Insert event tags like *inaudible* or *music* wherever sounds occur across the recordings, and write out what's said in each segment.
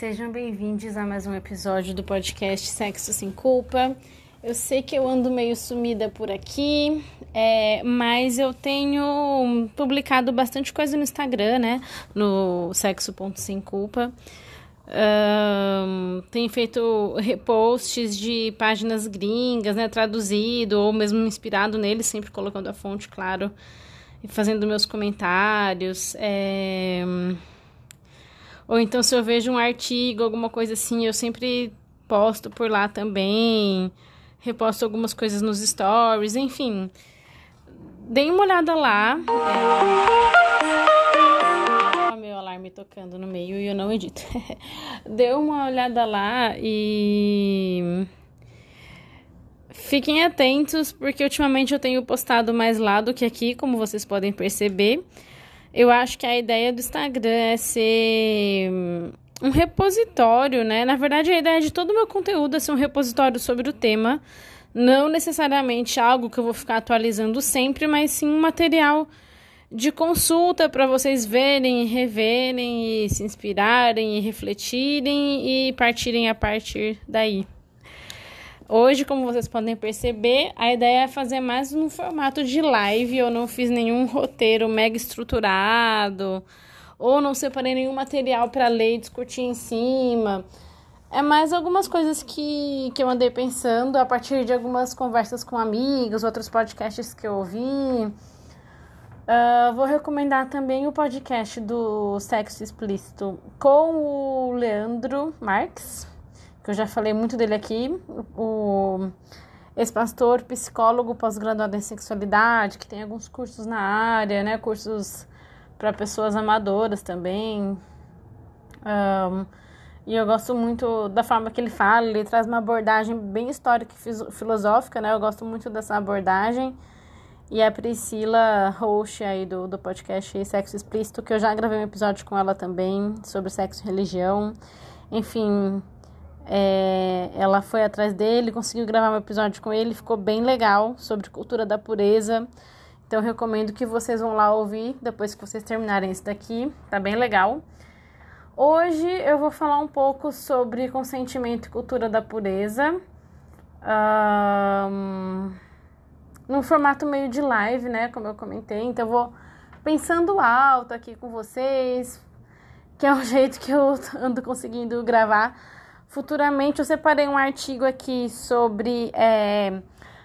sejam bem-vindos a mais um episódio do podcast Sexo Sem Culpa. Eu sei que eu ando meio sumida por aqui, é, mas eu tenho publicado bastante coisa no Instagram, né? No Sexo.sem Culpa. Um, tenho feito reposts de páginas gringas, né? Traduzido ou mesmo inspirado neles, sempre colocando a fonte, claro, e fazendo meus comentários. É ou então, se eu vejo um artigo, alguma coisa assim, eu sempre posto por lá também. Reposto algumas coisas nos stories, enfim. Dei uma olhada lá. É... meu alarme tocando no meio e eu não edito. *laughs* Deu uma olhada lá e. Fiquem atentos, porque ultimamente eu tenho postado mais lá do que aqui, como vocês podem perceber. Eu acho que a ideia do Instagram é ser um repositório, né? Na verdade, a ideia de todo o meu conteúdo é ser um repositório sobre o tema. Não necessariamente algo que eu vou ficar atualizando sempre, mas sim um material de consulta para vocês verem, reverem e se inspirarem e refletirem e partirem a partir daí. Hoje, como vocês podem perceber, a ideia é fazer mais no formato de live. Eu não fiz nenhum roteiro mega estruturado, ou não separei nenhum material para ler e discutir em cima. É mais algumas coisas que, que eu andei pensando a partir de algumas conversas com amigos, outros podcasts que eu ouvi. Uh, vou recomendar também o podcast do Sexo Explícito com o Leandro Marques que eu já falei muito dele aqui, o ex-pastor, psicólogo, pós-graduado em sexualidade, que tem alguns cursos na área, né, cursos para pessoas amadoras também. Um, e eu gosto muito da forma que ele fala, ele traz uma abordagem bem histórica e filosófica, né? Eu gosto muito dessa abordagem. E a Priscila, host aí do, do podcast Sexo Explícito, que eu já gravei um episódio com ela também sobre sexo e religião. Enfim, é, ela foi atrás dele, conseguiu gravar um episódio com ele, ficou bem legal sobre cultura da pureza. Então recomendo que vocês vão lá ouvir depois que vocês terminarem esse daqui, tá bem legal. Hoje eu vou falar um pouco sobre consentimento e cultura da pureza. Um, num formato meio de live, né? Como eu comentei. Então eu vou pensando alto aqui com vocês, que é o *laughs* jeito que eu ando conseguindo gravar Futuramente eu separei um artigo aqui sobre é,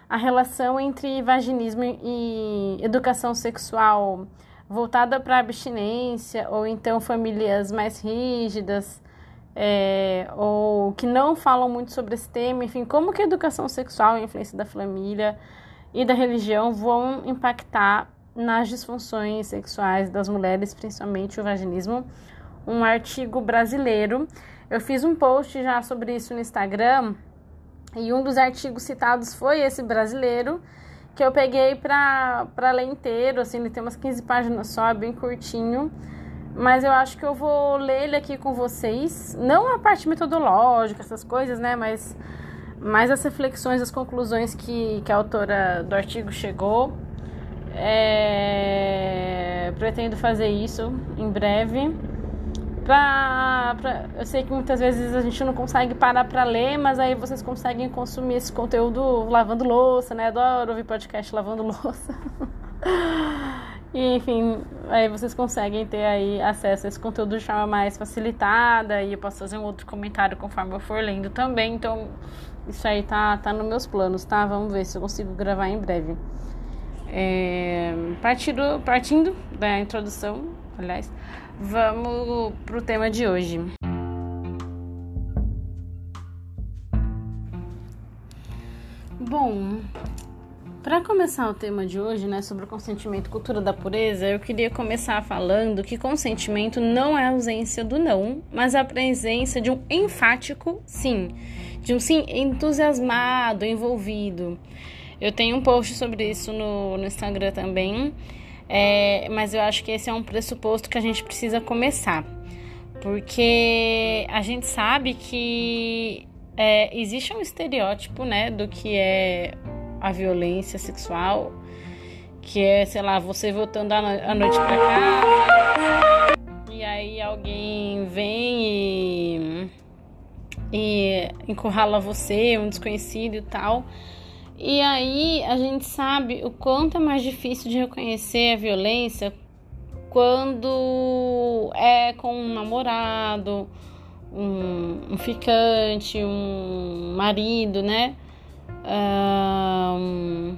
a relação entre vaginismo e educação sexual voltada para abstinência ou então famílias mais rígidas é, ou que não falam muito sobre esse tema, enfim, como que a educação sexual e a influência da família e da religião vão impactar nas disfunções sexuais das mulheres, principalmente o vaginismo. Um artigo brasileiro eu fiz um post já sobre isso no Instagram e um dos artigos citados foi esse brasileiro que eu peguei para ler inteiro, assim, ele tem umas 15 páginas só, é bem curtinho. Mas eu acho que eu vou ler ele aqui com vocês. Não a parte metodológica, essas coisas, né? Mas mais as reflexões, as conclusões que, que a autora do artigo chegou. É... Pretendo fazer isso em breve pra, pra, eu sei que muitas vezes a gente não consegue parar para ler, mas aí vocês conseguem consumir esse conteúdo lavando louça, né? Adoro ouvir podcast lavando *laughs* louça. e, enfim, aí vocês conseguem ter aí acesso a esse conteúdo de forma mais facilitada e eu posso fazer um outro comentário conforme eu for lendo também. Então, isso aí tá, tá nos meus planos, tá? Vamos ver se eu consigo gravar em breve. É, partindo, partindo da introdução, aliás, Vamos pro tema de hoje. Bom, para começar o tema de hoje, né, sobre o consentimento cultura da pureza, eu queria começar falando que consentimento não é a ausência do não, mas a presença de um enfático sim, de um sim entusiasmado, envolvido. Eu tenho um post sobre isso no, no Instagram também. É, mas eu acho que esse é um pressuposto que a gente precisa começar, porque a gente sabe que é, existe um estereótipo, né, do que é a violência sexual, que é, sei lá, você voltando à noite pra casa e aí alguém vem e e encurrala você, um desconhecido e tal. E aí a gente sabe o quanto é mais difícil de reconhecer a violência quando é com um namorado, um, um ficante, um marido, né? Um,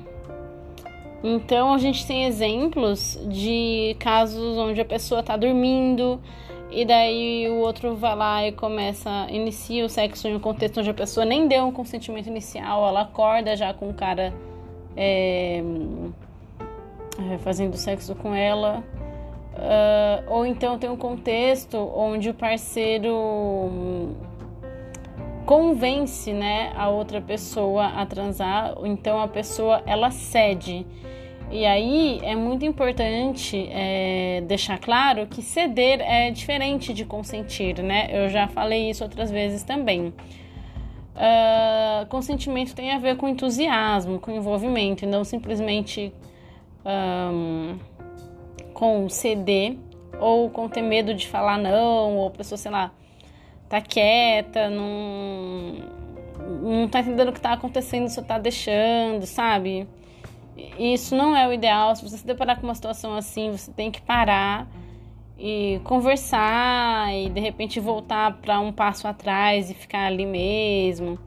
então a gente tem exemplos de casos onde a pessoa tá dormindo e daí o outro vai lá e começa, inicia o sexo em um contexto onde a pessoa nem deu um consentimento inicial, ela acorda já com o cara é, fazendo sexo com ela. Uh, ou então tem um contexto onde o parceiro convence né, a outra pessoa a transar, então a pessoa ela cede. E aí é muito importante é, deixar claro que ceder é diferente de consentir, né? Eu já falei isso outras vezes também. Uh, consentimento tem a ver com entusiasmo, com envolvimento, e não simplesmente um, com ceder ou com ter medo de falar não, ou a pessoa, sei lá, tá quieta, não, não tá entendendo o que tá acontecendo, só tá deixando, sabe? Isso não é o ideal. Se você se deparar com uma situação assim, você tem que parar e conversar e de repente voltar para um passo atrás e ficar ali mesmo.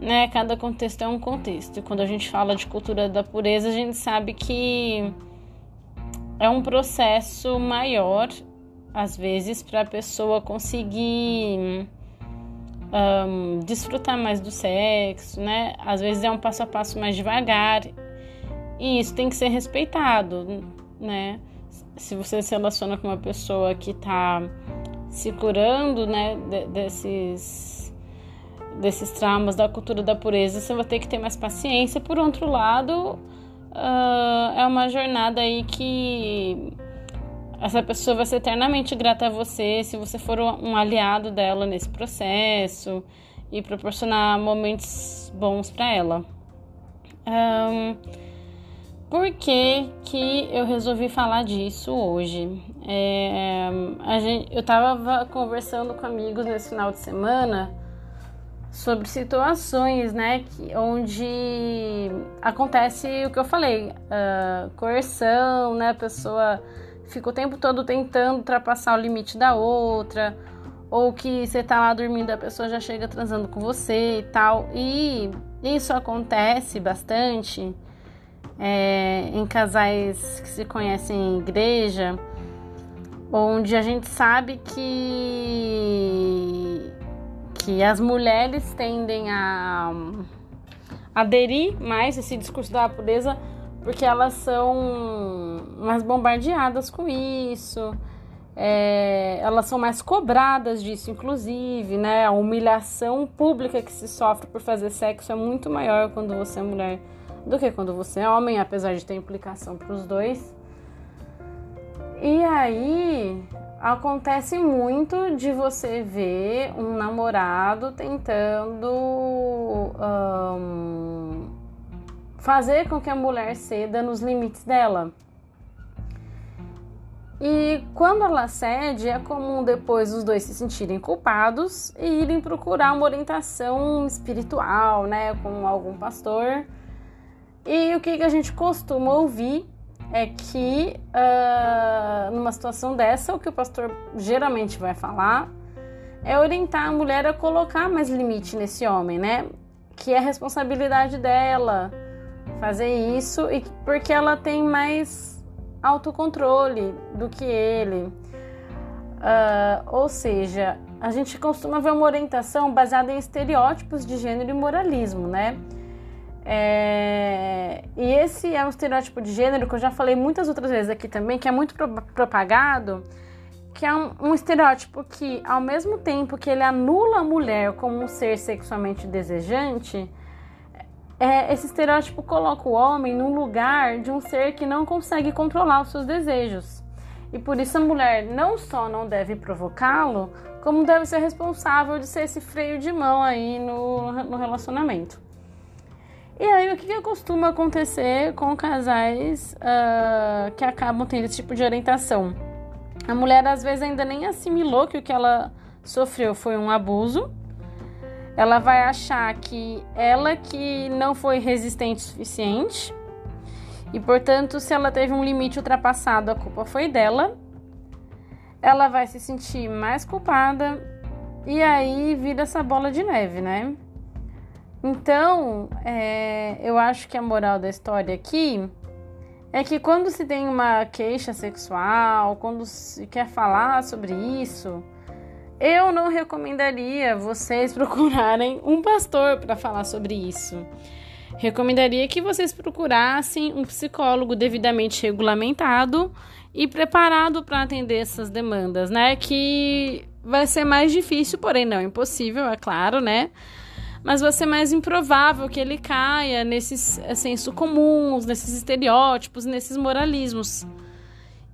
Né? Cada contexto é um contexto. E quando a gente fala de cultura da pureza, a gente sabe que é um processo maior, às vezes, para a pessoa conseguir um, desfrutar mais do sexo, né? Às vezes é um passo a passo mais devagar e isso tem que ser respeitado, né? Se você se relaciona com uma pessoa que está se curando, né, desses desses traumas da cultura da pureza, você vai ter que ter mais paciência. Por outro lado, uh, é uma jornada aí que essa pessoa vai ser eternamente grata a você se você for um aliado dela nesse processo e proporcionar momentos bons para ela. Um, por que, que eu resolvi falar disso hoje? É, gente, eu estava conversando com amigos nesse final de semana sobre situações, né, que, onde acontece o que eu falei, uh, coerção, né, a pessoa fica o tempo todo tentando ultrapassar o limite da outra, ou que você tá lá dormindo, a pessoa já chega transando com você e tal, e isso acontece bastante é, em casais que se conhecem em igreja, onde a gente sabe que, que as mulheres tendem a aderir mais a esse discurso da pureza porque elas são mais bombardeadas com isso. É, elas são mais cobradas disso, inclusive, né? A humilhação pública que se sofre por fazer sexo é muito maior quando você é mulher do que quando você é homem, apesar de ter implicação para os dois. E aí acontece muito de você ver um namorado tentando um, fazer com que a mulher ceda nos limites dela. E quando ela cede, é comum depois os dois se sentirem culpados e irem procurar uma orientação espiritual, né, com algum pastor e o que, que a gente costuma ouvir é que uh, numa situação dessa, o que o pastor geralmente vai falar é orientar a mulher a colocar mais limite nesse homem, né? Que é responsabilidade dela fazer isso e porque ela tem mais autocontrole do que ele. Uh, ou seja, a gente costuma ver uma orientação baseada em estereótipos de gênero e moralismo, né? É... E esse é um estereótipo de gênero que eu já falei muitas outras vezes aqui também, que é muito pro propagado, que é um, um, estereótipo que, ao mesmo tempo que ele anula a mulher como um ser sexualmente desejante, é, esse estereótipo coloca o homem num lugar de um ser que não consegue controlar os seus desejos. E por isso a mulher não só não deve provocá-lo, como deve ser responsável de ser esse freio de mão aí no, no relacionamento. E aí, o que, que costuma acontecer com casais uh, que acabam tendo esse tipo de orientação? A mulher, às vezes, ainda nem assimilou que o que ela sofreu foi um abuso, ela vai achar que ela que não foi resistente o suficiente e, portanto, se ela teve um limite ultrapassado, a culpa foi dela. Ela vai se sentir mais culpada e aí vira essa bola de neve, né? Então, é, eu acho que a moral da história aqui é que quando se tem uma queixa sexual, quando se quer falar sobre isso, eu não recomendaria vocês *laughs* procurarem um pastor para falar sobre isso. Recomendaria que vocês procurassem um psicólogo devidamente regulamentado e preparado para atender essas demandas, né? Que vai ser mais difícil, porém não impossível, é claro, né? Mas vai ser mais improvável que ele caia nesses é, senso comuns, nesses estereótipos, nesses moralismos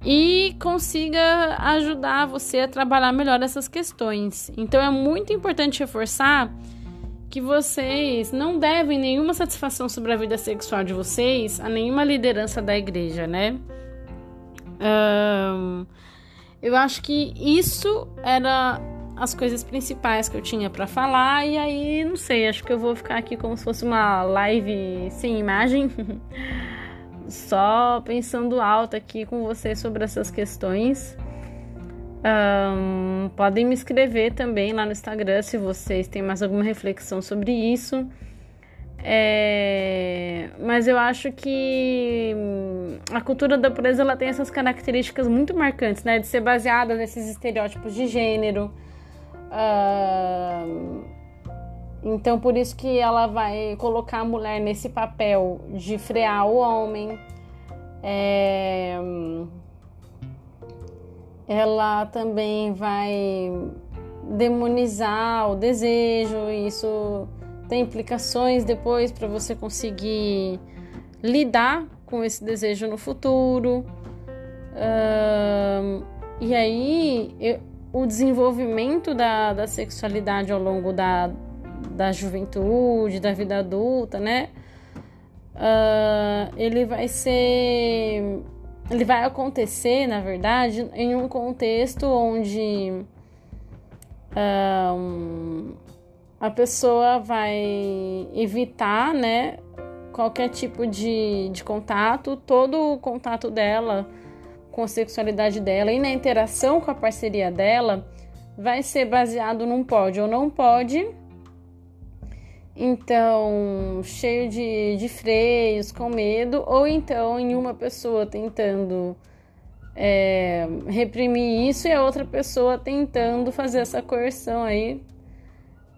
e consiga ajudar você a trabalhar melhor essas questões. Então é muito importante reforçar que vocês não devem nenhuma satisfação sobre a vida sexual de vocês a nenhuma liderança da igreja, né? Um, eu acho que isso era as coisas principais que eu tinha para falar e aí não sei, acho que eu vou ficar aqui como se fosse uma live sem imagem. *laughs* só pensando alto aqui com vocês sobre essas questões. Um, podem me escrever também lá no Instagram se vocês têm mais alguma reflexão sobre isso. É, mas eu acho que a cultura da pureza ela tem essas características muito marcantes, né? De ser baseada nesses estereótipos de gênero. Então, por isso que ela vai colocar a mulher nesse papel de frear o homem. É... Ela também vai demonizar o desejo, isso tem implicações depois para você conseguir lidar com esse desejo no futuro. E aí, eu, o desenvolvimento da, da sexualidade ao longo da, da juventude, da vida adulta, né? Uh, ele vai ser. Ele vai acontecer, na verdade, em um contexto onde uh, a pessoa vai evitar, né, qualquer tipo de, de contato, todo o contato dela com a sexualidade dela e na interação com a parceria dela vai ser baseado num pode ou não pode então cheio de, de freios, com medo, ou então em uma pessoa tentando é, reprimir isso e a outra pessoa tentando fazer essa coerção aí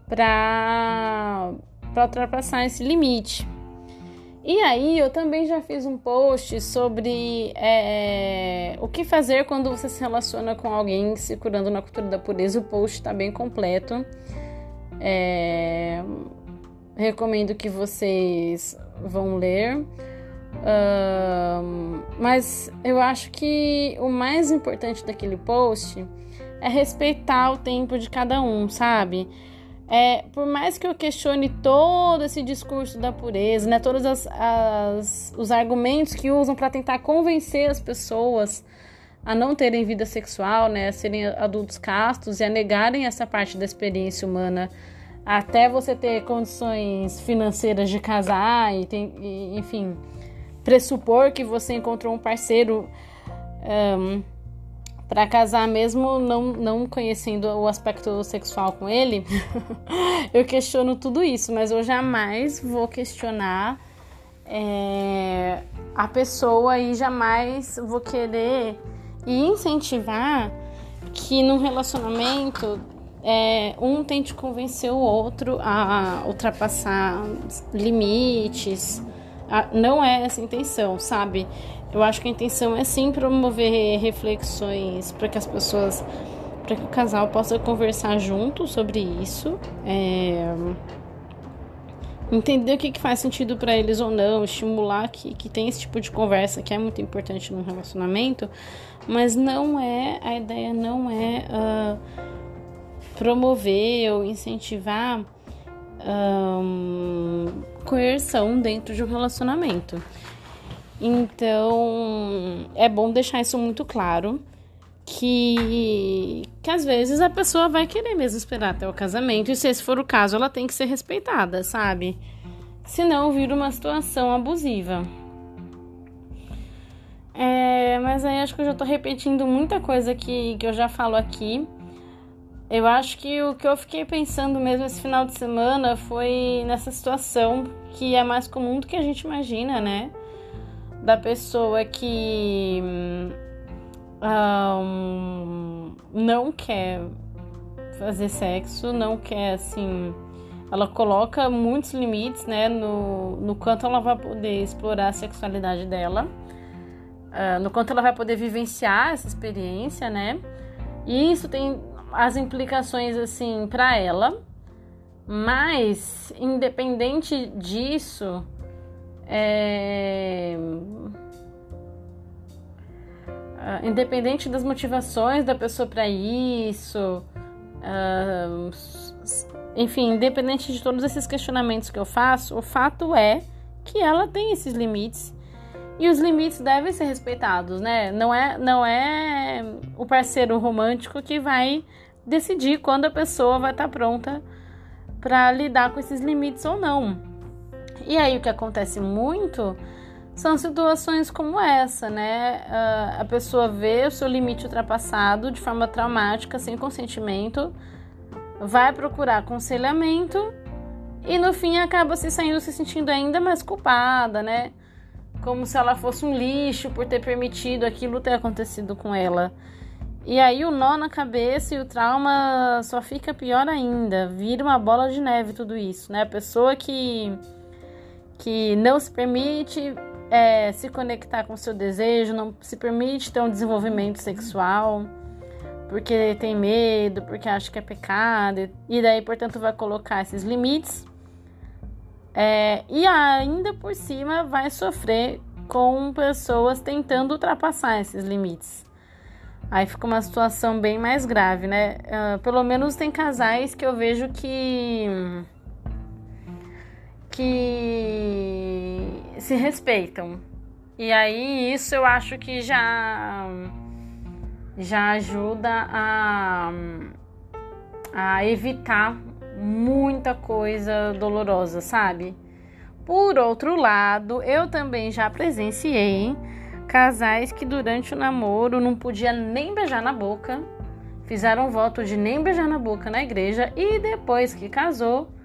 para ultrapassar esse limite. E aí eu também já fiz um post sobre é, o que fazer quando você se relaciona com alguém se curando na cultura da pureza. O post está bem completo. É, recomendo que vocês vão ler. Uh, mas eu acho que o mais importante daquele post é respeitar o tempo de cada um, sabe? É, por mais que eu questione todo esse discurso da pureza, né, todos as, as, os argumentos que usam para tentar convencer as pessoas a não terem vida sexual, né, a serem adultos castos e a negarem essa parte da experiência humana até você ter condições financeiras de casar e, tem, e enfim, pressupor que você encontrou um parceiro um, para casar mesmo não, não conhecendo o aspecto sexual com ele, *laughs* eu questiono tudo isso, mas eu jamais vou questionar é, a pessoa e jamais vou querer e incentivar que num relacionamento é, um tente convencer o outro a ultrapassar limites. não é essa a intenção, sabe? Eu acho que a intenção é sim promover reflexões para que as pessoas, para que o casal possa conversar junto sobre isso. É, entender o que, que faz sentido para eles ou não, estimular que, que tem esse tipo de conversa que é muito importante no relacionamento, mas não é, a ideia não é. Uh, promover ou incentivar um, coerção dentro de um relacionamento. Então, é bom deixar isso muito claro. que, que às vezes a pessoa vai querer mesmo esperar até o casamento, e se esse for o caso, ela tem que ser respeitada, sabe? Senão vira uma situação abusiva. É, mas aí acho que eu já tô repetindo muita coisa que, que eu já falo aqui. Eu acho que o que eu fiquei pensando mesmo esse final de semana foi nessa situação que é mais comum do que a gente imagina, né? Da pessoa que um, não quer fazer sexo, não quer assim. Ela coloca muitos limites, né, no, no quanto ela vai poder explorar a sexualidade dela, uh, no quanto ela vai poder vivenciar essa experiência, né? E isso tem as implicações assim para ela, mas independente disso, é Uh, independente das motivações da pessoa para isso, uh, enfim, independente de todos esses questionamentos que eu faço, o fato é que ela tem esses limites e os limites devem ser respeitados, né? Não é, não é o parceiro romântico que vai decidir quando a pessoa vai estar tá pronta para lidar com esses limites ou não. E aí o que acontece muito são situações como essa, né? A pessoa vê o seu limite ultrapassado de forma traumática, sem consentimento, vai procurar aconselhamento e no fim acaba se saindo se sentindo ainda mais culpada, né? Como se ela fosse um lixo por ter permitido aquilo ter acontecido com ela. E aí o nó na cabeça e o trauma só fica pior ainda, vira uma bola de neve tudo isso, né? A pessoa que que não se permite é, se conectar com o seu desejo, não se permite ter um desenvolvimento sexual, porque tem medo, porque acha que é pecado, e daí, portanto, vai colocar esses limites. É, e ainda por cima vai sofrer com pessoas tentando ultrapassar esses limites. Aí fica uma situação bem mais grave, né? Uh, pelo menos tem casais que eu vejo que que se respeitam. E aí isso eu acho que já já ajuda a, a evitar muita coisa dolorosa, sabe? Por outro lado, eu também já presenciei casais que durante o namoro não podia nem beijar na boca, fizeram voto de nem beijar na boca na igreja e depois que casou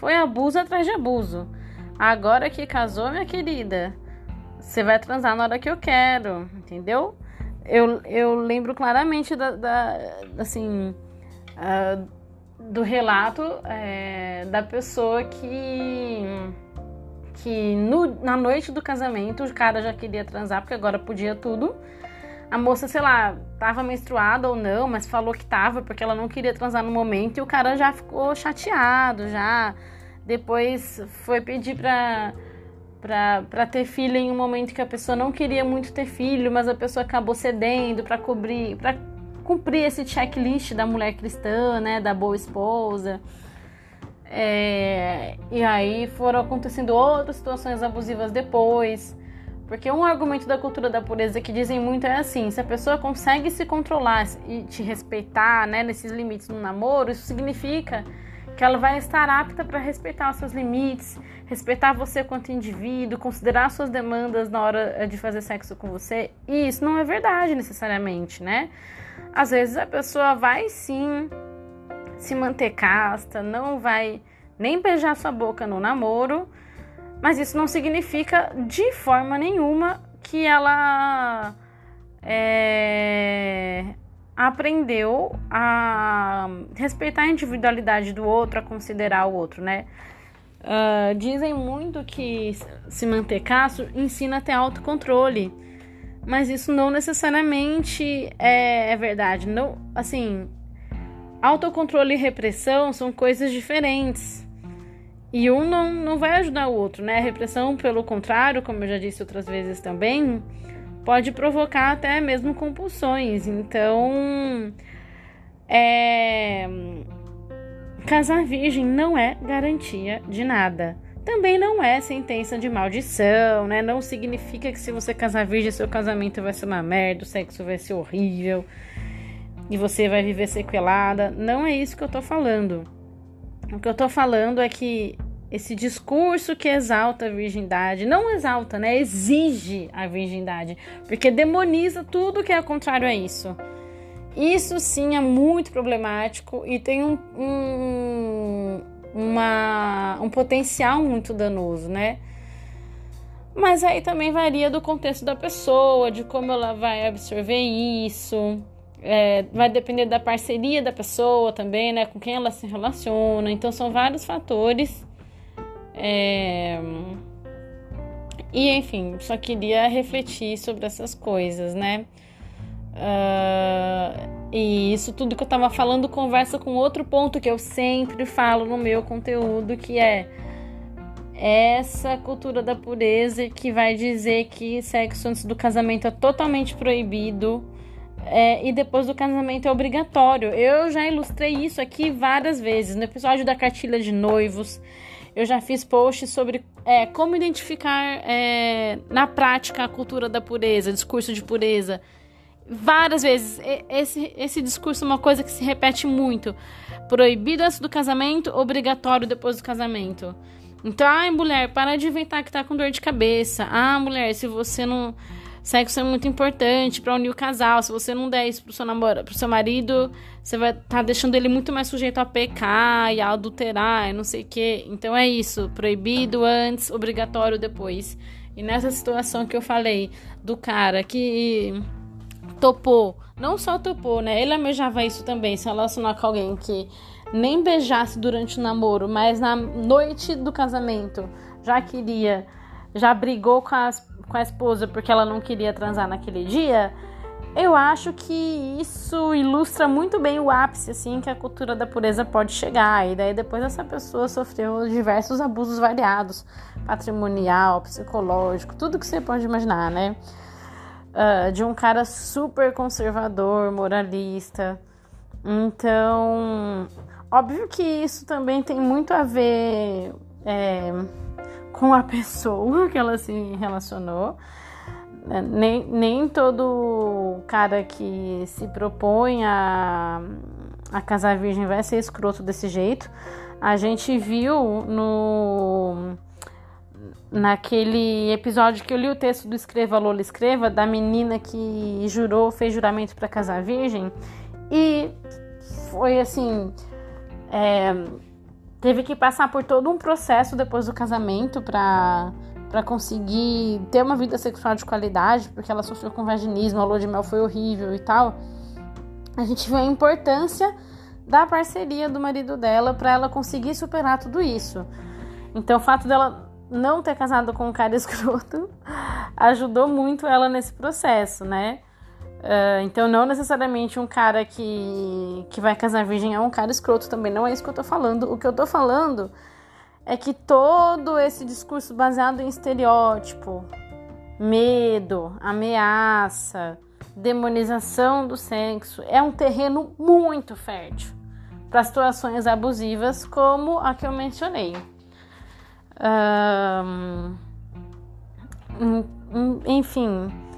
foi abuso atrás de abuso. Agora que casou, minha querida, você vai transar na hora que eu quero, entendeu? Eu, eu lembro claramente da, da assim, uh, do relato é, da pessoa que que no, na noite do casamento o cara já queria transar porque agora podia tudo. A moça, sei lá, tava menstruada ou não, mas falou que tava porque ela não queria transar no momento e o cara já ficou chateado, já depois foi pedir pra, pra, pra ter filho em um momento que a pessoa não queria muito ter filho, mas a pessoa acabou cedendo para cobrir, para cumprir esse checklist da mulher cristã, né, da boa esposa. É, e aí foram acontecendo outras situações abusivas depois. Porque um argumento da cultura da pureza que dizem muito é assim: se a pessoa consegue se controlar e te respeitar né, nesses limites no namoro, isso significa que ela vai estar apta para respeitar os seus limites, respeitar você quanto indivíduo, considerar suas demandas na hora eh, de fazer sexo com você. E isso não é verdade necessariamente, né? Às vezes a pessoa vai sim se manter casta, não vai nem beijar sua boca no namoro, mas isso não significa de forma nenhuma que ela é, aprendeu a respeitar a individualidade do outro, a considerar o outro, né? Uh, dizem muito que se manter caço ensina a ter autocontrole, mas isso não necessariamente é, é verdade. Não, assim, autocontrole e repressão são coisas diferentes. E um não, não vai ajudar o outro, né? A repressão, pelo contrário, como eu já disse outras vezes também, pode provocar até mesmo compulsões. Então, é... casar virgem não é garantia de nada. Também não é sentença de maldição, né? Não significa que se você casar virgem, seu casamento vai ser uma merda, o sexo vai ser horrível. e você vai viver sequelada. Não é isso que eu tô falando. O que eu tô falando é que esse discurso que exalta a virgindade, não exalta, né? Exige a virgindade, porque demoniza tudo que é contrário a isso. Isso sim é muito problemático e tem um, um, uma, um potencial muito danoso, né? Mas aí também varia do contexto da pessoa, de como ela vai absorver isso. É, vai depender da parceria da pessoa também, né? Com quem ela se relaciona. Então são vários fatores é... E enfim, só queria refletir sobre essas coisas, né? Uh, e isso tudo que eu tava falando conversa com outro ponto que eu sempre falo no meu conteúdo, que é essa cultura da pureza que vai dizer que sexo antes do casamento é totalmente proibido é, e depois do casamento é obrigatório. Eu já ilustrei isso aqui várias vezes no episódio da cartilha de noivos. Eu já fiz posts sobre é, como identificar é, na prática a cultura da pureza, discurso de pureza. Várias vezes. Esse, esse discurso é uma coisa que se repete muito. Proibido antes do casamento, obrigatório depois do casamento. Então, ai, mulher, para de inventar que tá com dor de cabeça. Ah, mulher, se você não Sexo é muito importante para unir o casal. Se você não der isso pro seu namorado, pro seu marido, você vai estar tá deixando ele muito mais sujeito a pecar e a adulterar e não sei o quê. Então é isso, proibido antes, obrigatório depois. E nessa situação que eu falei do cara que topou, não só topou, né? Ele almejava isso também, se relacionar com alguém que nem beijasse durante o namoro, mas na noite do casamento já queria, já brigou com as com a esposa porque ela não queria transar naquele dia, eu acho que isso ilustra muito bem o ápice assim que a cultura da pureza pode chegar. E daí depois essa pessoa sofreu diversos abusos variados, patrimonial, psicológico, tudo que você pode imaginar, né? Uh, de um cara super conservador, moralista. Então, óbvio que isso também tem muito a ver é, com a pessoa que ela se relacionou. É, nem, nem todo cara que se propõe a, a casar virgem vai ser escroto desse jeito. A gente viu no naquele episódio que eu li o texto do Escreva Lola Escreva, da menina que jurou, fez juramento para casar virgem, e foi assim. É, teve que passar por todo um processo depois do casamento para para conseguir ter uma vida sexual de qualidade, porque ela sofreu com vaginismo, a lua de mel foi horrível e tal. A gente vê a importância da parceria do marido dela para ela conseguir superar tudo isso. Então, o fato dela não ter casado com um cara *laughs* escroto ajudou muito ela nesse processo, né? Uh, então, não necessariamente um cara que, que vai casar virgem é um cara escroto também. Não é isso que eu tô falando. O que eu tô falando é que todo esse discurso baseado em estereótipo, medo, ameaça, demonização do sexo é um terreno muito fértil para situações abusivas como a que eu mencionei. Um, enfim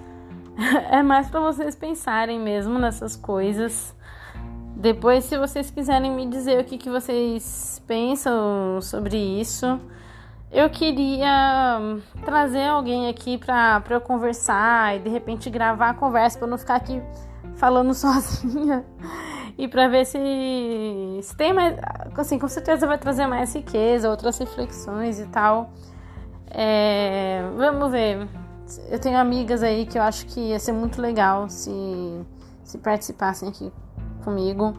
é mais para vocês pensarem mesmo nessas coisas. Depois, se vocês quiserem me dizer o que, que vocês pensam sobre isso, eu queria trazer alguém aqui para eu conversar e de repente gravar a conversa para não ficar aqui falando *laughs* sozinha e para ver se, se tem mais. Assim, com certeza vai trazer mais riqueza, outras reflexões e tal. É, vamos ver eu tenho amigas aí que eu acho que ia ser muito legal se, se participassem aqui comigo.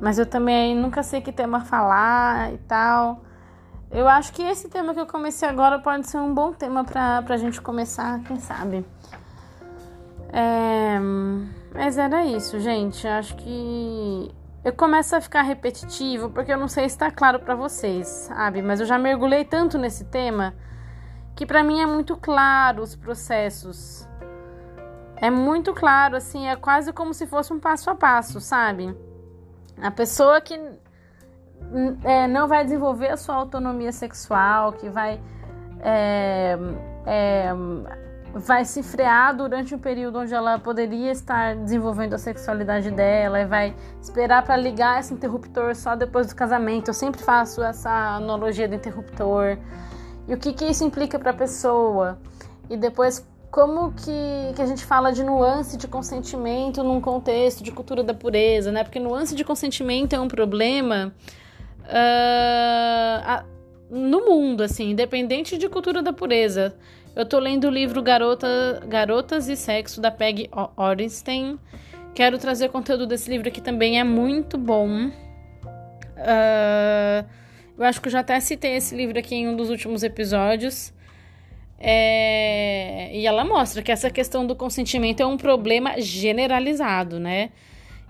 Mas eu também nunca sei que tema falar e tal. Eu acho que esse tema que eu comecei agora pode ser um bom tema pra, pra gente começar, quem sabe. É, mas era isso, gente. Eu acho que eu começo a ficar repetitivo porque eu não sei se tá claro para vocês, sabe? Mas eu já mergulhei tanto nesse tema que para mim é muito claro os processos. É muito claro, assim, é quase como se fosse um passo a passo, sabe? A pessoa que é, não vai desenvolver a sua autonomia sexual, que vai é, é, vai se frear durante um período onde ela poderia estar desenvolvendo a sexualidade dela e vai esperar para ligar esse interruptor só depois do casamento. Eu sempre faço essa analogia do interruptor. E o que, que isso implica para a pessoa? E depois como que, que a gente fala de nuance de consentimento num contexto de cultura da pureza, né? Porque nuance de consentimento é um problema uh, no mundo, assim, independente de cultura da pureza. Eu tô lendo o livro Garota, Garotas e Sexo, da Peg Orenstein. Quero trazer conteúdo desse livro aqui também, é muito bom. Uh, eu acho que eu já até citei esse livro aqui em um dos últimos episódios. É, e ela mostra que essa questão do consentimento é um problema generalizado, né?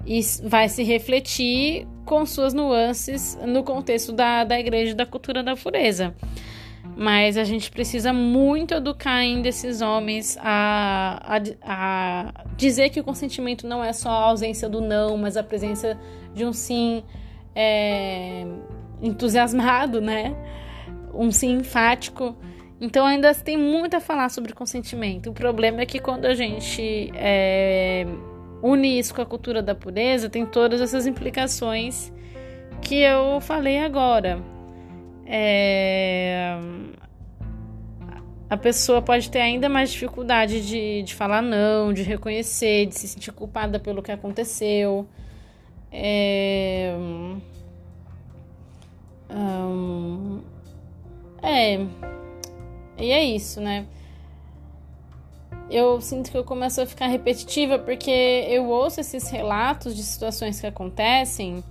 E vai se refletir com suas nuances no contexto da, da igreja e da cultura da pureza. Mas a gente precisa muito educar ainda esses homens a, a, a dizer que o consentimento não é só a ausência do não, mas a presença de um sim é, entusiasmado, né? Um sim enfático. Então ainda tem muito a falar sobre consentimento. O problema é que quando a gente é, une isso com a cultura da pureza, tem todas essas implicações que eu falei agora é, a pessoa pode ter ainda mais dificuldade de, de falar não, de reconhecer, de se sentir culpada pelo que aconteceu. É, é, e é isso, né? Eu sinto que eu começo a ficar repetitiva porque eu ouço esses relatos de situações que acontecem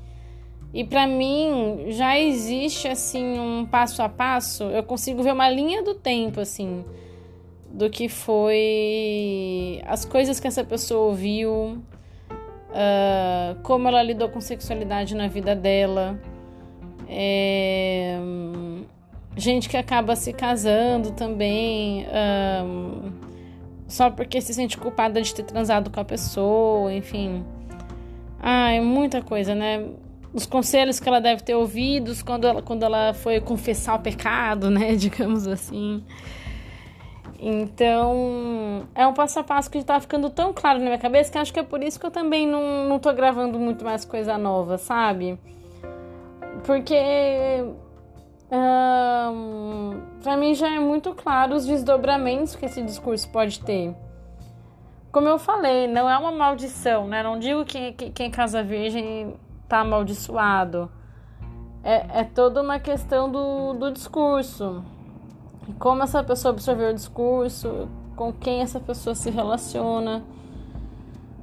e para mim já existe assim um passo a passo, eu consigo ver uma linha do tempo assim do que foi as coisas que essa pessoa ouviu, uh, como ela lidou com sexualidade na vida dela. É, gente que acaba se casando também um, só porque se sente culpada de ter transado com a pessoa, enfim. Ai, muita coisa, né? os conselhos que ela deve ter ouvido quando ela, quando ela foi confessar o pecado, *laughs* né? Digamos assim. Então, é um passo a passo que está ficando tão claro na minha cabeça que acho que é por isso que eu também não, não tô gravando muito mais coisa nova, sabe? Porque um, para mim já é muito claro os desdobramentos que esse discurso pode ter. Como eu falei, não é uma maldição, né? Não digo que, que quem casa virgem tá amaldiçoado. É, é toda uma questão do, do discurso. Como essa pessoa absorveu o discurso, com quem essa pessoa se relaciona.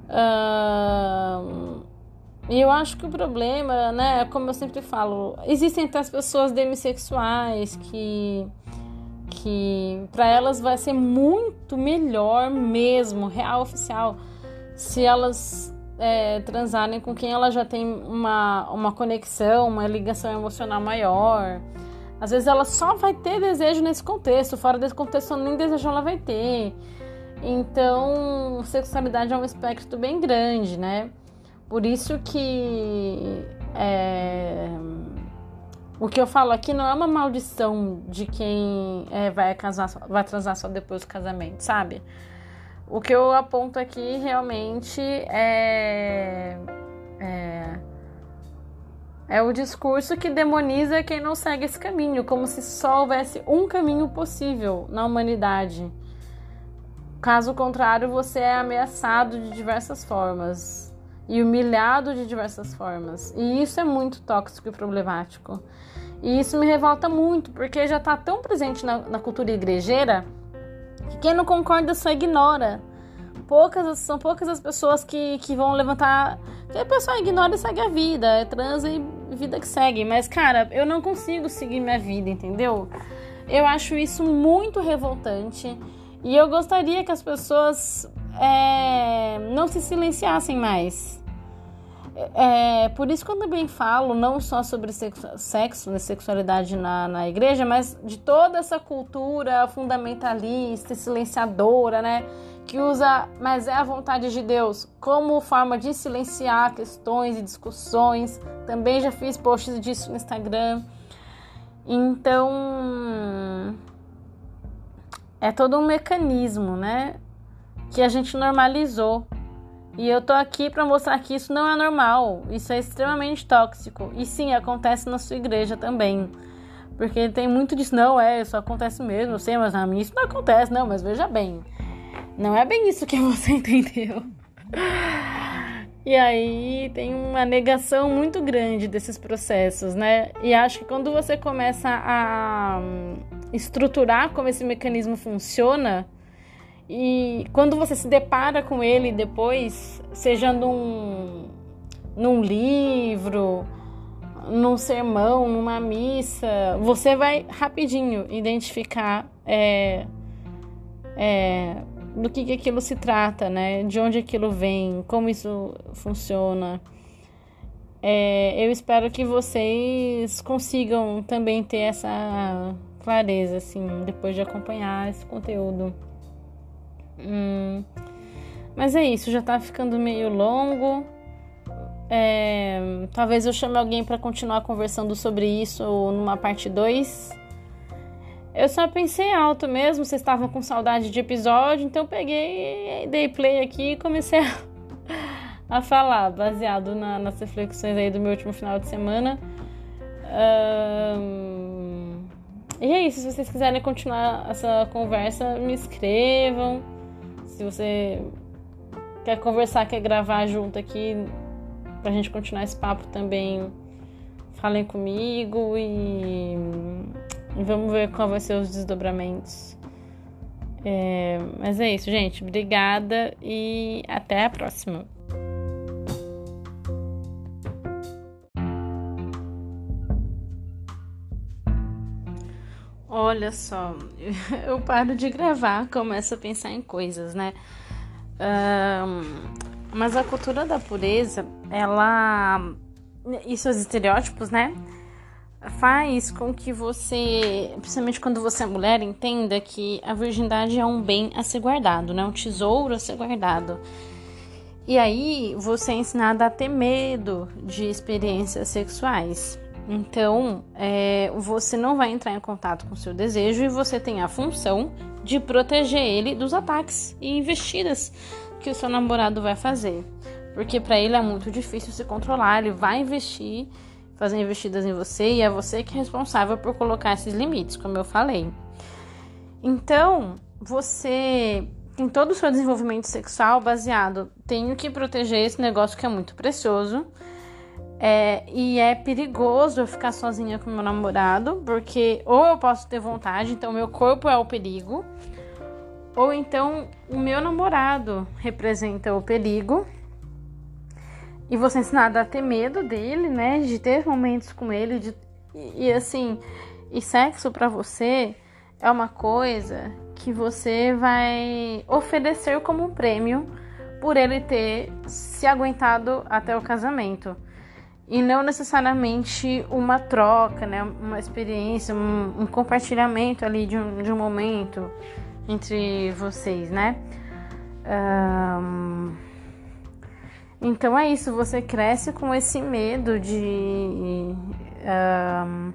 Uh, e eu acho que o problema, né, como eu sempre falo, existem até as pessoas demissexuais que que para elas vai ser muito melhor mesmo, real oficial, se elas é, transarem com quem ela já tem uma, uma conexão, uma ligação emocional maior. Às vezes ela só vai ter desejo nesse contexto, fora desse contexto nem desejo ela vai ter. Então, sexualidade é um espectro bem grande, né? Por isso que é, o que eu falo aqui não é uma maldição de quem é, vai casar, vai transar só depois do casamento, sabe? O que eu aponto aqui realmente é, é, é o discurso que demoniza quem não segue esse caminho, como se só houvesse um caminho possível na humanidade. Caso contrário, você é ameaçado de diversas formas e humilhado de diversas formas. E isso é muito tóxico e problemático. E isso me revolta muito, porque já está tão presente na, na cultura igrejeira quem não concorda só ignora. Poucas, são poucas as pessoas que, que vão levantar. Que a pessoa ignora e segue a vida. É trans e vida que segue. Mas, cara, eu não consigo seguir minha vida, entendeu? Eu acho isso muito revoltante. E eu gostaria que as pessoas é, não se silenciassem mais. É, por isso que eu também falo não só sobre sexo, sexo né, sexualidade na, na igreja, mas de toda essa cultura fundamentalista, silenciadora, né? Que usa, mas é a vontade de Deus, como forma de silenciar questões e discussões. Também já fiz posts disso no Instagram. Então, é todo um mecanismo, né? Que a gente normalizou. E eu tô aqui para mostrar que isso não é normal, isso é extremamente tóxico. E sim, acontece na sua igreja também. Porque tem muito disso, não, é, isso acontece mesmo, eu sei, mas na minha isso não acontece, não, mas veja bem. Não é bem isso que *laughs* você entendeu. E aí tem uma negação muito grande desses processos, né? E acho que quando você começa a estruturar como esse mecanismo funciona, e quando você se depara com ele depois, seja num, num livro, num sermão, numa missa, você vai rapidinho identificar é, é, do que, que aquilo se trata, né? De onde aquilo vem, como isso funciona. É, eu espero que vocês consigam também ter essa clareza, assim, depois de acompanhar esse conteúdo. Hum, mas é isso, já tá ficando meio longo. É, talvez eu chame alguém para continuar conversando sobre isso numa parte 2. Eu só pensei alto mesmo, vocês estavam com saudade de episódio, então peguei, dei play aqui e comecei a, *laughs* a falar, baseado na, nas reflexões aí do meu último final de semana. Um, e é isso, se vocês quiserem continuar essa conversa, me escrevam. Se você quer conversar, quer gravar junto aqui, pra gente continuar esse papo também, falem comigo e e vamos ver qual vai ser os desdobramentos. É, mas é isso, gente. Obrigada e até a próxima. Olha só, *laughs* eu paro de gravar, começo a pensar em coisas, né? Um, mas a cultura da pureza, ela. E seus estereótipos, né? faz com que você, principalmente quando você é mulher, entenda que a virgindade é um bem a ser guardado, né? Um tesouro a ser guardado. E aí você é ensinada a ter medo de experiências sexuais. Então, é, você não vai entrar em contato com o seu desejo e você tem a função de proteger ele dos ataques e investidas que o seu namorado vai fazer. Porque para ele é muito difícil se controlar, ele vai investir fazer investidas em você e é você que é responsável por colocar esses limites, como eu falei. Então, você tem todo o seu desenvolvimento sexual baseado, tenho que proteger esse negócio que é muito precioso. É, e é perigoso eu ficar sozinha com meu namorado, porque ou eu posso ter vontade, então meu corpo é o perigo, ou então o meu namorado representa o perigo e você ensinado a ter medo dele, né? De ter momentos com ele, de, e, e assim, e sexo para você é uma coisa que você vai oferecer como um prêmio por ele ter se aguentado até o casamento. E não necessariamente uma troca, né? Uma experiência, um, um compartilhamento ali de um, de um momento entre vocês, né? Um então é isso, você cresce com esse medo de, um,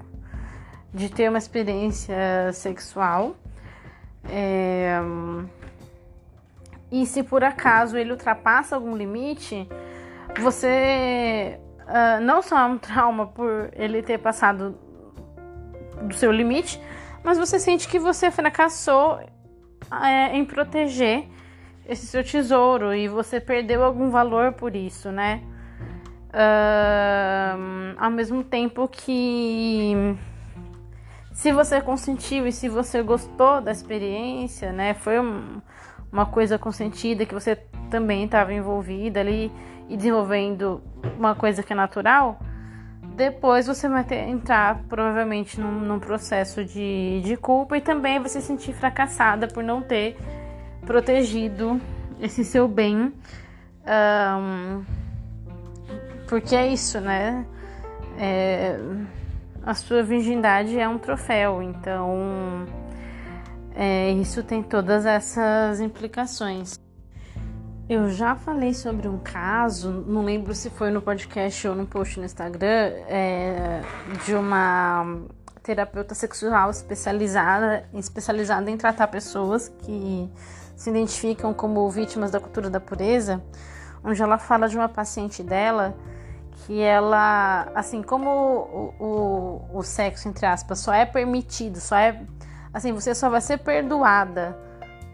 de ter uma experiência sexual. É, e se por acaso ele ultrapassa algum limite, você uh, não só é um trauma por ele ter passado do seu limite, mas você sente que você fracassou é, em proteger esse seu tesouro e você perdeu algum valor por isso, né? Uh, ao mesmo tempo que se você consentiu e se você gostou da experiência, né? Foi um, uma coisa consentida que você também estava envolvida ali e desenvolvendo uma coisa que é natural, depois você vai ter, entrar provavelmente num, num processo de, de culpa e também vai se sentir fracassada por não ter protegido esse seu bem. Um, porque é isso, né? É, a sua virgindade é um troféu, então é, isso tem todas essas implicações. Eu já falei sobre um caso, não lembro se foi no podcast ou no post no Instagram, é, de uma terapeuta sexual especializada, especializada em tratar pessoas que se identificam como vítimas da cultura da pureza, onde ela fala de uma paciente dela que ela, assim como o, o, o sexo, entre aspas, só é permitido, só é. Assim, você só vai ser perdoada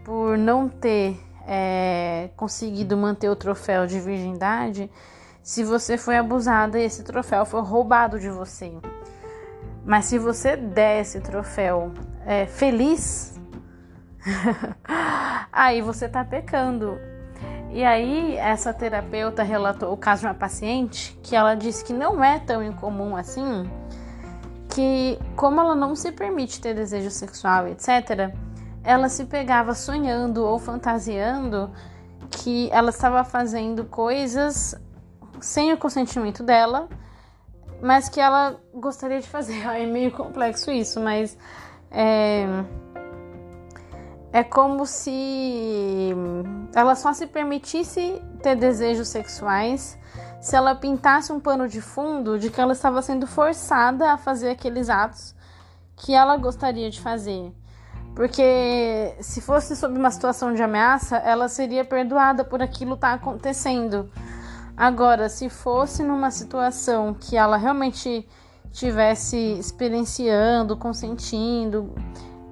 por não ter é, conseguido manter o troféu de virgindade se você foi abusada e esse troféu foi roubado de você. Mas se você der esse troféu é, feliz, *laughs* aí você tá pecando. E aí, essa terapeuta relatou o caso de uma paciente que ela disse que não é tão incomum assim, que como ela não se permite ter desejo sexual, etc., ela se pegava sonhando ou fantasiando que ela estava fazendo coisas sem o consentimento dela, mas que ela gostaria de fazer. *laughs* É meio complexo isso, mas é, é como se ela só se permitisse ter desejos sexuais se ela pintasse um pano de fundo de que ela estava sendo forçada a fazer aqueles atos que ela gostaria de fazer. Porque se fosse sob uma situação de ameaça, ela seria perdoada por aquilo estar tá acontecendo. Agora, se fosse numa situação que ela realmente tivesse experienciando, consentindo,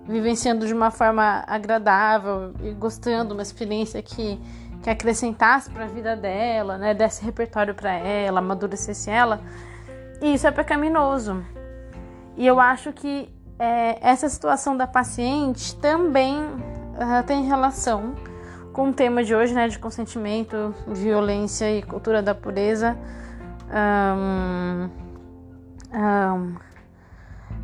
vivenciando de uma forma agradável e gostando, uma experiência que, que acrescentasse para a vida dela, né, desse repertório para ela, amadurecesse ela, isso é pecaminoso. E eu acho que é, essa situação da paciente também uh, tem relação com o tema de hoje, né, de consentimento, violência e cultura da pureza. Um, um,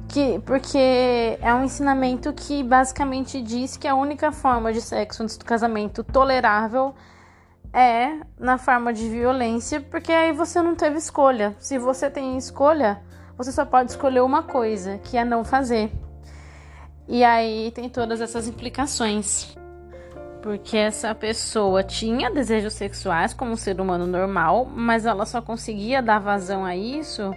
que, porque é um ensinamento que basicamente diz que a única forma de sexo antes do casamento tolerável é na forma de violência, porque aí você não teve escolha. Se você tem escolha, você só pode escolher uma coisa, que é não fazer. E aí tem todas essas implicações. Porque essa pessoa tinha desejos sexuais como um ser humano normal, mas ela só conseguia dar vazão a isso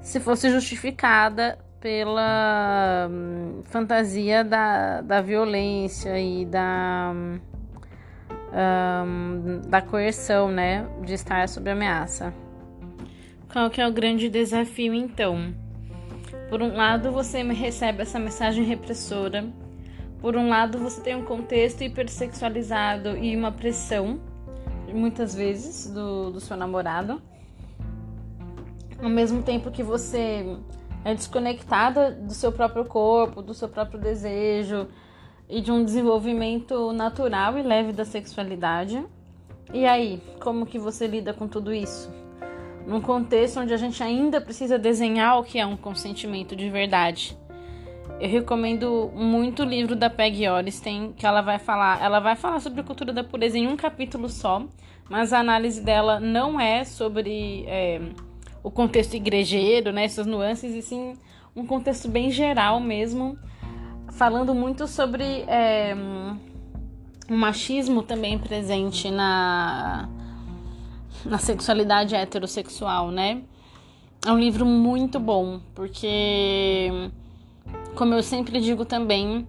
se fosse justificada pela hum, fantasia da, da violência e da, hum, da coerção, né? De estar sob ameaça. Qual que é o grande desafio então? Por um lado, você recebe essa mensagem repressora. Por um lado, você tem um contexto hipersexualizado e uma pressão, muitas vezes, do, do seu namorado. Ao mesmo tempo que você é desconectada do seu próprio corpo, do seu próprio desejo e de um desenvolvimento natural e leve da sexualidade. E aí, como que você lida com tudo isso? Num contexto onde a gente ainda precisa desenhar o que é um consentimento de verdade. Eu recomendo muito o livro da Peg Oristen, que ela vai falar, ela vai falar sobre a cultura da pureza em um capítulo só, mas a análise dela não é sobre é, o contexto igrejeiro, né, essas nuances, e sim um contexto bem geral mesmo, falando muito sobre é, o machismo também presente na na sexualidade heterossexual, né? É um livro muito bom, porque, como eu sempre digo também,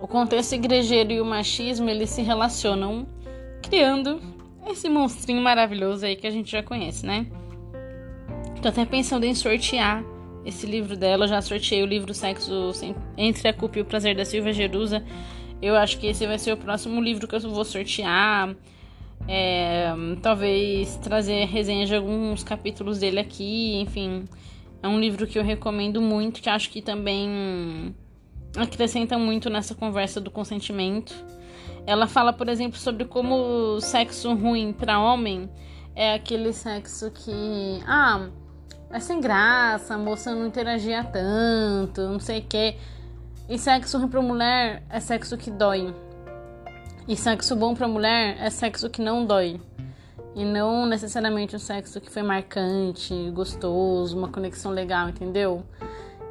o contexto igrejeiro e o machismo eles se relacionam, criando esse monstrinho maravilhoso aí que a gente já conhece, né? Tô até pensando em sortear esse livro dela. Eu já sorteei o livro Sexo Entre a Culpa e o Prazer da Silvia Jerusa. Eu acho que esse vai ser o próximo livro que eu vou sortear. É, talvez trazer resenha de alguns capítulos dele aqui, enfim. É um livro que eu recomendo muito, que acho que também acrescenta muito nessa conversa do consentimento. Ela fala, por exemplo, sobre como sexo ruim para homem é aquele sexo que, ah, é sem graça, a moça não interagia tanto, não sei o quê. E sexo ruim para mulher é sexo que dói. E sexo bom para mulher é sexo que não dói. E não necessariamente um sexo que foi marcante, gostoso, uma conexão legal, entendeu?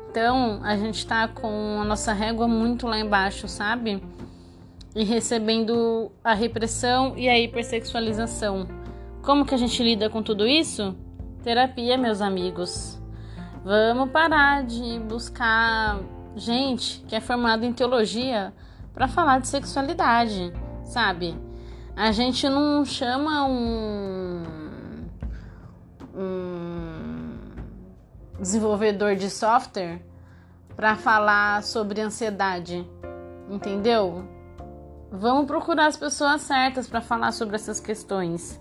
Então, a gente tá com a nossa régua muito lá embaixo, sabe? E recebendo a repressão e a hipersexualização. Como que a gente lida com tudo isso? Terapia, meus amigos. Vamos parar de buscar gente que é formada em teologia para falar de sexualidade, sabe? A gente não chama um, um desenvolvedor de software para falar sobre ansiedade, entendeu? Vamos procurar as pessoas certas para falar sobre essas questões.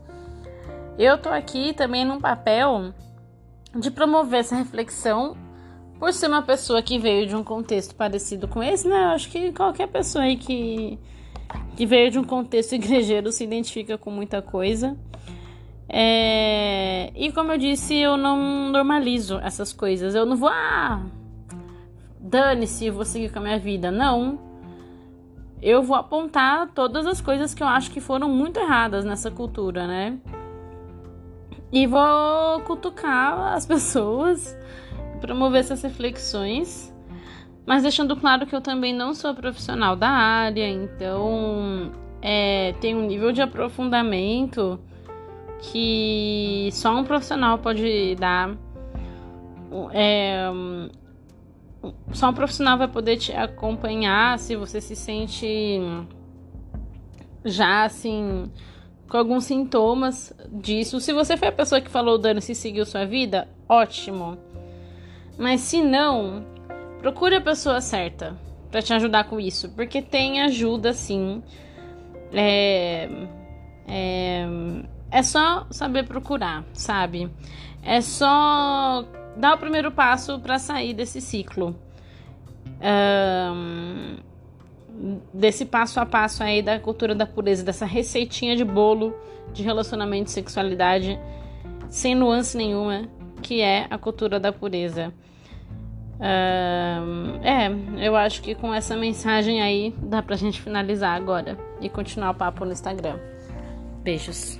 Eu tô aqui também num papel de promover essa reflexão por ser uma pessoa que veio de um contexto parecido com esse, né? Eu acho que qualquer pessoa aí que, que veio de um contexto *laughs* igrejeiro se identifica com muita coisa. É... E como eu disse, eu não normalizo essas coisas. Eu não vou, ah, dane-se, vou seguir com a minha vida. Não. Eu vou apontar todas as coisas que eu acho que foram muito erradas nessa cultura, né? E vou cutucar as *laughs* pessoas promover essas reflexões, mas deixando claro que eu também não sou profissional da área, então é, tem um nível de aprofundamento que só um profissional pode dar. É, só um profissional vai poder te acompanhar se você se sente já assim com alguns sintomas disso. Se você foi a pessoa que falou dano se seguiu sua vida, ótimo. Mas se não, procure a pessoa certa para te ajudar com isso, porque tem ajuda sim. É, é, é só saber procurar, sabe? É só dar o primeiro passo para sair desse ciclo. Um, desse passo a passo aí da cultura da pureza, dessa receitinha de bolo de relacionamento e sexualidade sem nuance nenhuma, que é a cultura da pureza. Uh, é, eu acho que com essa mensagem aí dá pra gente finalizar agora e continuar o papo no Instagram. Beijos.